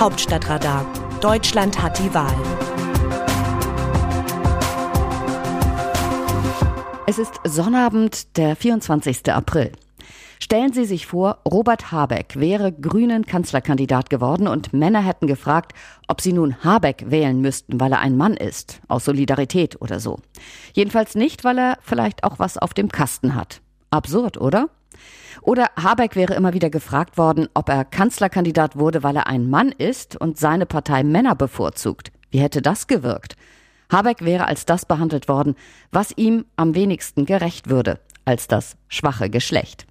Hauptstadtradar. Deutschland hat die Wahl. Es ist Sonnabend, der 24. April. Stellen Sie sich vor, Robert Habeck wäre grünen Kanzlerkandidat geworden und Männer hätten gefragt, ob sie nun Habeck wählen müssten, weil er ein Mann ist, aus Solidarität oder so. Jedenfalls nicht, weil er vielleicht auch was auf dem Kasten hat. Absurd, oder? Oder Habeck wäre immer wieder gefragt worden, ob er Kanzlerkandidat wurde, weil er ein Mann ist und seine Partei Männer bevorzugt. Wie hätte das gewirkt? Habeck wäre als das behandelt worden, was ihm am wenigsten gerecht würde, als das schwache Geschlecht.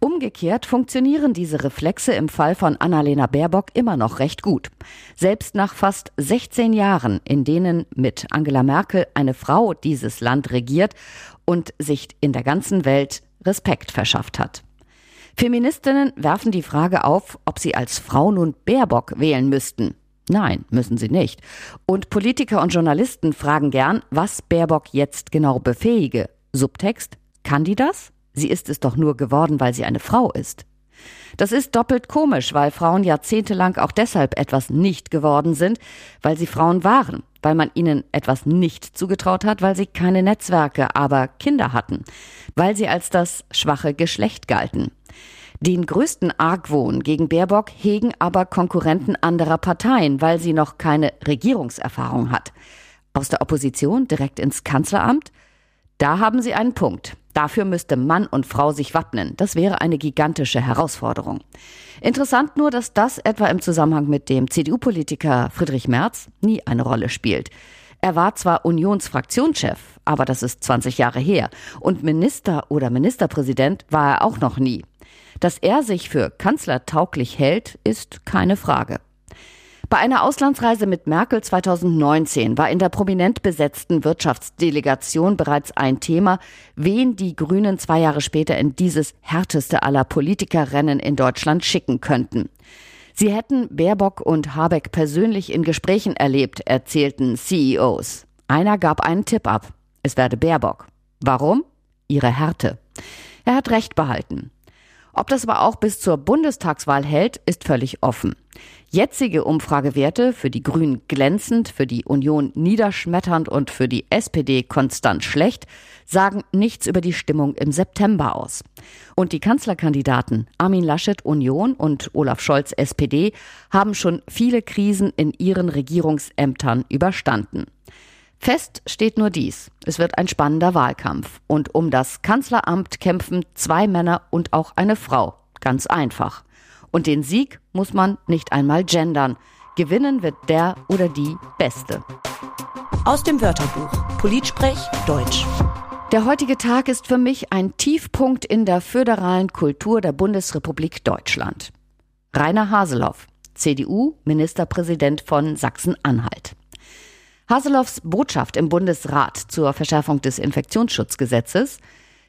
Umgekehrt funktionieren diese Reflexe im Fall von Annalena Baerbock immer noch recht gut. Selbst nach fast 16 Jahren, in denen mit Angela Merkel eine Frau dieses Land regiert und sich in der ganzen Welt Respekt verschafft hat. Feministinnen werfen die Frage auf, ob sie als Frau nun Baerbock wählen müssten. Nein, müssen sie nicht. Und Politiker und Journalisten fragen gern, was Baerbock jetzt genau befähige. Subtext, kann die das? Sie ist es doch nur geworden, weil sie eine Frau ist. Das ist doppelt komisch, weil Frauen jahrzehntelang auch deshalb etwas nicht geworden sind, weil sie Frauen waren, weil man ihnen etwas nicht zugetraut hat, weil sie keine Netzwerke, aber Kinder hatten, weil sie als das schwache Geschlecht galten. Den größten Argwohn gegen Baerbock hegen aber Konkurrenten anderer Parteien, weil sie noch keine Regierungserfahrung hat. Aus der Opposition direkt ins Kanzleramt? Da haben Sie einen Punkt. Dafür müsste Mann und Frau sich wappnen. Das wäre eine gigantische Herausforderung. Interessant nur, dass das etwa im Zusammenhang mit dem CDU-Politiker Friedrich Merz nie eine Rolle spielt. Er war zwar Unionsfraktionschef, aber das ist 20 Jahre her. Und Minister oder Ministerpräsident war er auch noch nie. Dass er sich für kanzlertauglich hält, ist keine Frage. Bei einer Auslandsreise mit Merkel 2019 war in der prominent besetzten Wirtschaftsdelegation bereits ein Thema, wen die Grünen zwei Jahre später in dieses härteste aller Politikerrennen in Deutschland schicken könnten. Sie hätten Baerbock und Habeck persönlich in Gesprächen erlebt, erzählten CEOs. Einer gab einen Tipp ab. Es werde Baerbock. Warum? Ihre Härte. Er hat recht behalten. Ob das aber auch bis zur Bundestagswahl hält, ist völlig offen. Jetzige Umfragewerte für die Grünen glänzend, für die Union niederschmetternd und für die SPD konstant schlecht sagen nichts über die Stimmung im September aus. Und die Kanzlerkandidaten Armin Laschet Union und Olaf Scholz SPD haben schon viele Krisen in ihren Regierungsämtern überstanden. Fest steht nur dies. Es wird ein spannender Wahlkampf. Und um das Kanzleramt kämpfen zwei Männer und auch eine Frau. Ganz einfach. Und den Sieg muss man nicht einmal gendern. Gewinnen wird der oder die Beste. Aus dem Wörterbuch Politsprech Deutsch. Der heutige Tag ist für mich ein Tiefpunkt in der föderalen Kultur der Bundesrepublik Deutschland. Rainer Haseloff, CDU, Ministerpräsident von Sachsen-Anhalt. Haseloffs Botschaft im Bundesrat zur Verschärfung des Infektionsschutzgesetzes,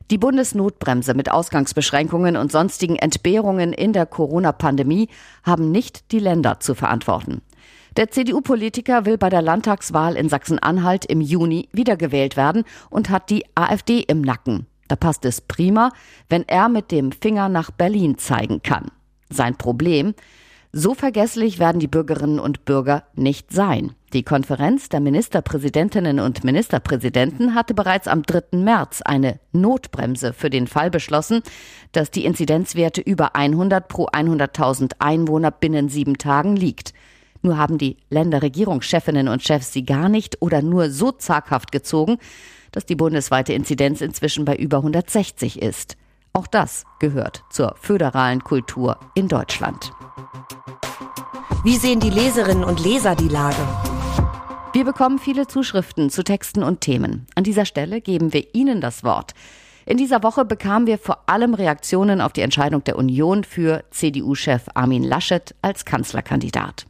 die Bundesnotbremse mit Ausgangsbeschränkungen und sonstigen Entbehrungen in der Corona-Pandemie haben nicht die Länder zu verantworten. Der CDU-Politiker will bei der Landtagswahl in Sachsen-Anhalt im Juni wiedergewählt werden und hat die AfD im Nacken. Da passt es prima, wenn er mit dem Finger nach Berlin zeigen kann. Sein Problem, so vergesslich werden die Bürgerinnen und Bürger nicht sein. Die Konferenz der Ministerpräsidentinnen und Ministerpräsidenten hatte bereits am 3. März eine Notbremse für den Fall beschlossen, dass die Inzidenzwerte über 100 pro 100.000 Einwohner binnen sieben Tagen liegt. Nur haben die Länderregierungschefinnen und Chefs sie gar nicht oder nur so zaghaft gezogen, dass die bundesweite Inzidenz inzwischen bei über 160 ist. Auch das gehört zur föderalen Kultur in Deutschland. Wie sehen die Leserinnen und Leser die Lage? Wir bekommen viele Zuschriften zu Texten und Themen. An dieser Stelle geben wir Ihnen das Wort. In dieser Woche bekamen wir vor allem Reaktionen auf die Entscheidung der Union für CDU-Chef Armin Laschet als Kanzlerkandidat.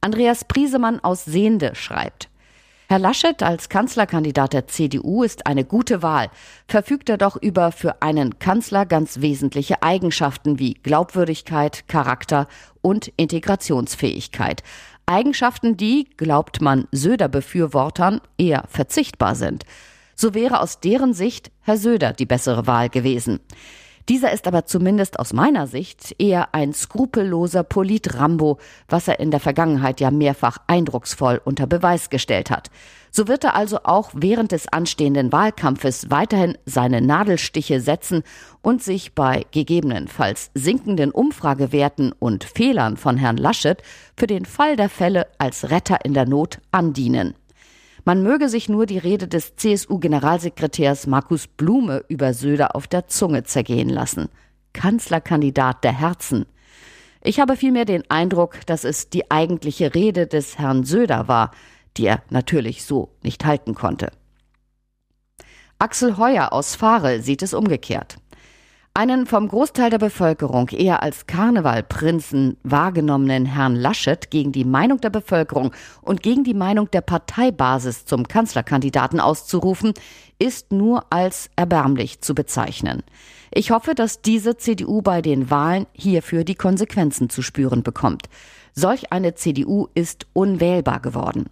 Andreas Priesemann aus Sehende schreibt, Herr Laschet als Kanzlerkandidat der CDU ist eine gute Wahl, verfügt er doch über für einen Kanzler ganz wesentliche Eigenschaften wie Glaubwürdigkeit, Charakter und Integrationsfähigkeit. Eigenschaften, die, glaubt man Söder-Befürwortern, eher verzichtbar sind. So wäre aus deren Sicht Herr Söder die bessere Wahl gewesen. Dieser ist aber zumindest aus meiner Sicht eher ein skrupelloser Polit-Rambo, was er in der Vergangenheit ja mehrfach eindrucksvoll unter Beweis gestellt hat. So wird er also auch während des anstehenden Wahlkampfes weiterhin seine Nadelstiche setzen und sich bei gegebenenfalls sinkenden Umfragewerten und Fehlern von Herrn Laschet für den Fall der Fälle als Retter in der Not andienen. Man möge sich nur die Rede des CSU-Generalsekretärs Markus Blume über Söder auf der Zunge zergehen lassen. Kanzlerkandidat der Herzen. Ich habe vielmehr den Eindruck, dass es die eigentliche Rede des Herrn Söder war, die er natürlich so nicht halten konnte. Axel Heuer aus Fahre sieht es umgekehrt. Einen vom Großteil der Bevölkerung eher als Karnevalprinzen wahrgenommenen Herrn Laschet gegen die Meinung der Bevölkerung und gegen die Meinung der Parteibasis zum Kanzlerkandidaten auszurufen, ist nur als erbärmlich zu bezeichnen. Ich hoffe, dass diese CDU bei den Wahlen hierfür die Konsequenzen zu spüren bekommt. Solch eine CDU ist unwählbar geworden.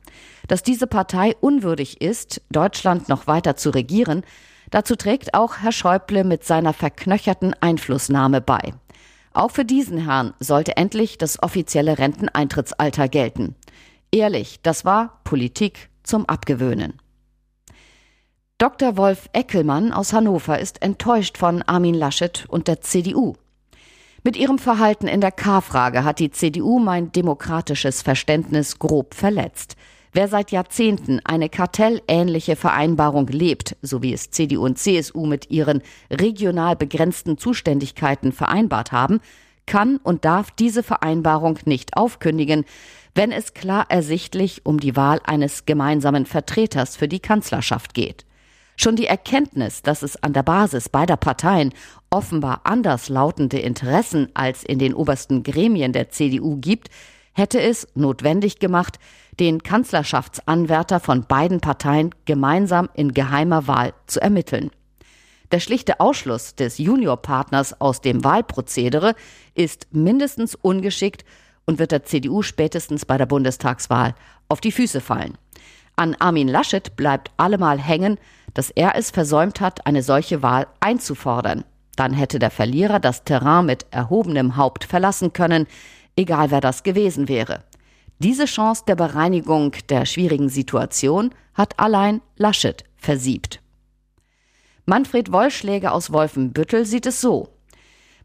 Dass diese Partei unwürdig ist, Deutschland noch weiter zu regieren, Dazu trägt auch Herr Schäuble mit seiner verknöcherten Einflussnahme bei. Auch für diesen Herrn sollte endlich das offizielle Renteneintrittsalter gelten. Ehrlich, das war Politik zum Abgewöhnen. Dr. Wolf Eckelmann aus Hannover ist enttäuscht von Armin Laschet und der CDU. Mit ihrem Verhalten in der K-Frage hat die CDU mein demokratisches Verständnis grob verletzt. Wer seit Jahrzehnten eine kartellähnliche Vereinbarung lebt, so wie es CDU und CSU mit ihren regional begrenzten Zuständigkeiten vereinbart haben, kann und darf diese Vereinbarung nicht aufkündigen, wenn es klar ersichtlich um die Wahl eines gemeinsamen Vertreters für die Kanzlerschaft geht. Schon die Erkenntnis, dass es an der Basis beider Parteien offenbar anderslautende Interessen als in den obersten Gremien der CDU gibt, hätte es notwendig gemacht, den Kanzlerschaftsanwärter von beiden Parteien gemeinsam in geheimer Wahl zu ermitteln. Der schlichte Ausschluss des Juniorpartners aus dem Wahlprozedere ist mindestens ungeschickt und wird der CDU spätestens bei der Bundestagswahl auf die Füße fallen. An Armin Laschet bleibt allemal hängen, dass er es versäumt hat, eine solche Wahl einzufordern. Dann hätte der Verlierer das Terrain mit erhobenem Haupt verlassen können, egal wer das gewesen wäre. Diese Chance der Bereinigung der schwierigen Situation hat allein Laschet versiebt. Manfred Wollschläger aus Wolfenbüttel sieht es so.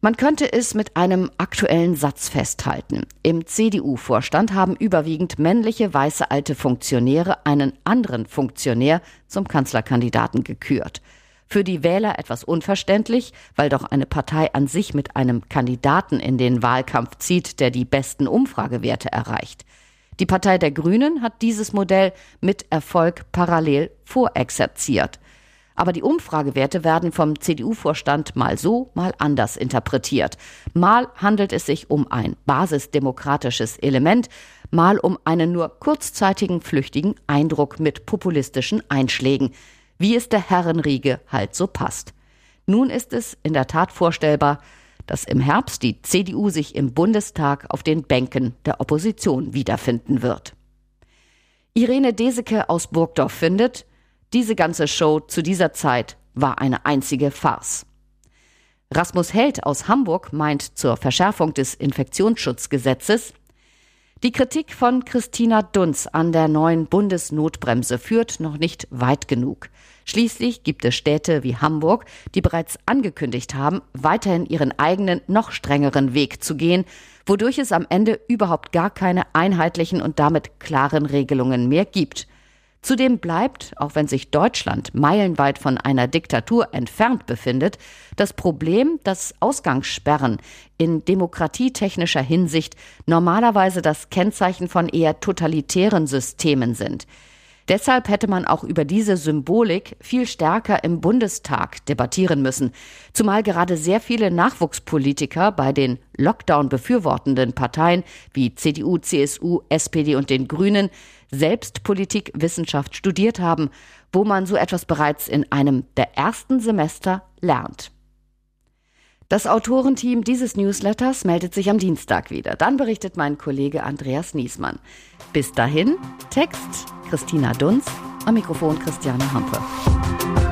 Man könnte es mit einem aktuellen Satz festhalten. Im CDU-Vorstand haben überwiegend männliche weiße alte Funktionäre einen anderen Funktionär zum Kanzlerkandidaten gekürt. Für die Wähler etwas unverständlich, weil doch eine Partei an sich mit einem Kandidaten in den Wahlkampf zieht, der die besten Umfragewerte erreicht. Die Partei der Grünen hat dieses Modell mit Erfolg parallel vorexerziert. Aber die Umfragewerte werden vom CDU-Vorstand mal so, mal anders interpretiert. Mal handelt es sich um ein basisdemokratisches Element, mal um einen nur kurzzeitigen flüchtigen Eindruck mit populistischen Einschlägen, wie es der Herrenriege halt so passt. Nun ist es in der Tat vorstellbar, dass im Herbst die CDU sich im Bundestag auf den Bänken der Opposition wiederfinden wird. Irene Deseke aus Burgdorf findet, diese ganze Show zu dieser Zeit war eine einzige Farce. Rasmus Held aus Hamburg meint zur Verschärfung des Infektionsschutzgesetzes, die Kritik von Christina Dunz an der neuen Bundesnotbremse führt noch nicht weit genug. Schließlich gibt es Städte wie Hamburg, die bereits angekündigt haben, weiterhin ihren eigenen, noch strengeren Weg zu gehen, wodurch es am Ende überhaupt gar keine einheitlichen und damit klaren Regelungen mehr gibt. Zudem bleibt, auch wenn sich Deutschland meilenweit von einer Diktatur entfernt befindet, das Problem, dass Ausgangssperren in demokratietechnischer Hinsicht normalerweise das Kennzeichen von eher totalitären Systemen sind. Deshalb hätte man auch über diese Symbolik viel stärker im Bundestag debattieren müssen, zumal gerade sehr viele Nachwuchspolitiker bei den Lockdown befürwortenden Parteien wie CDU, CSU, SPD und den Grünen selbst Politikwissenschaft studiert haben, wo man so etwas bereits in einem der ersten Semester lernt. Das Autorenteam dieses Newsletters meldet sich am Dienstag wieder. Dann berichtet mein Kollege Andreas Niesmann. Bis dahin, Text Christina Dunz, am Mikrofon Christiane Hampe.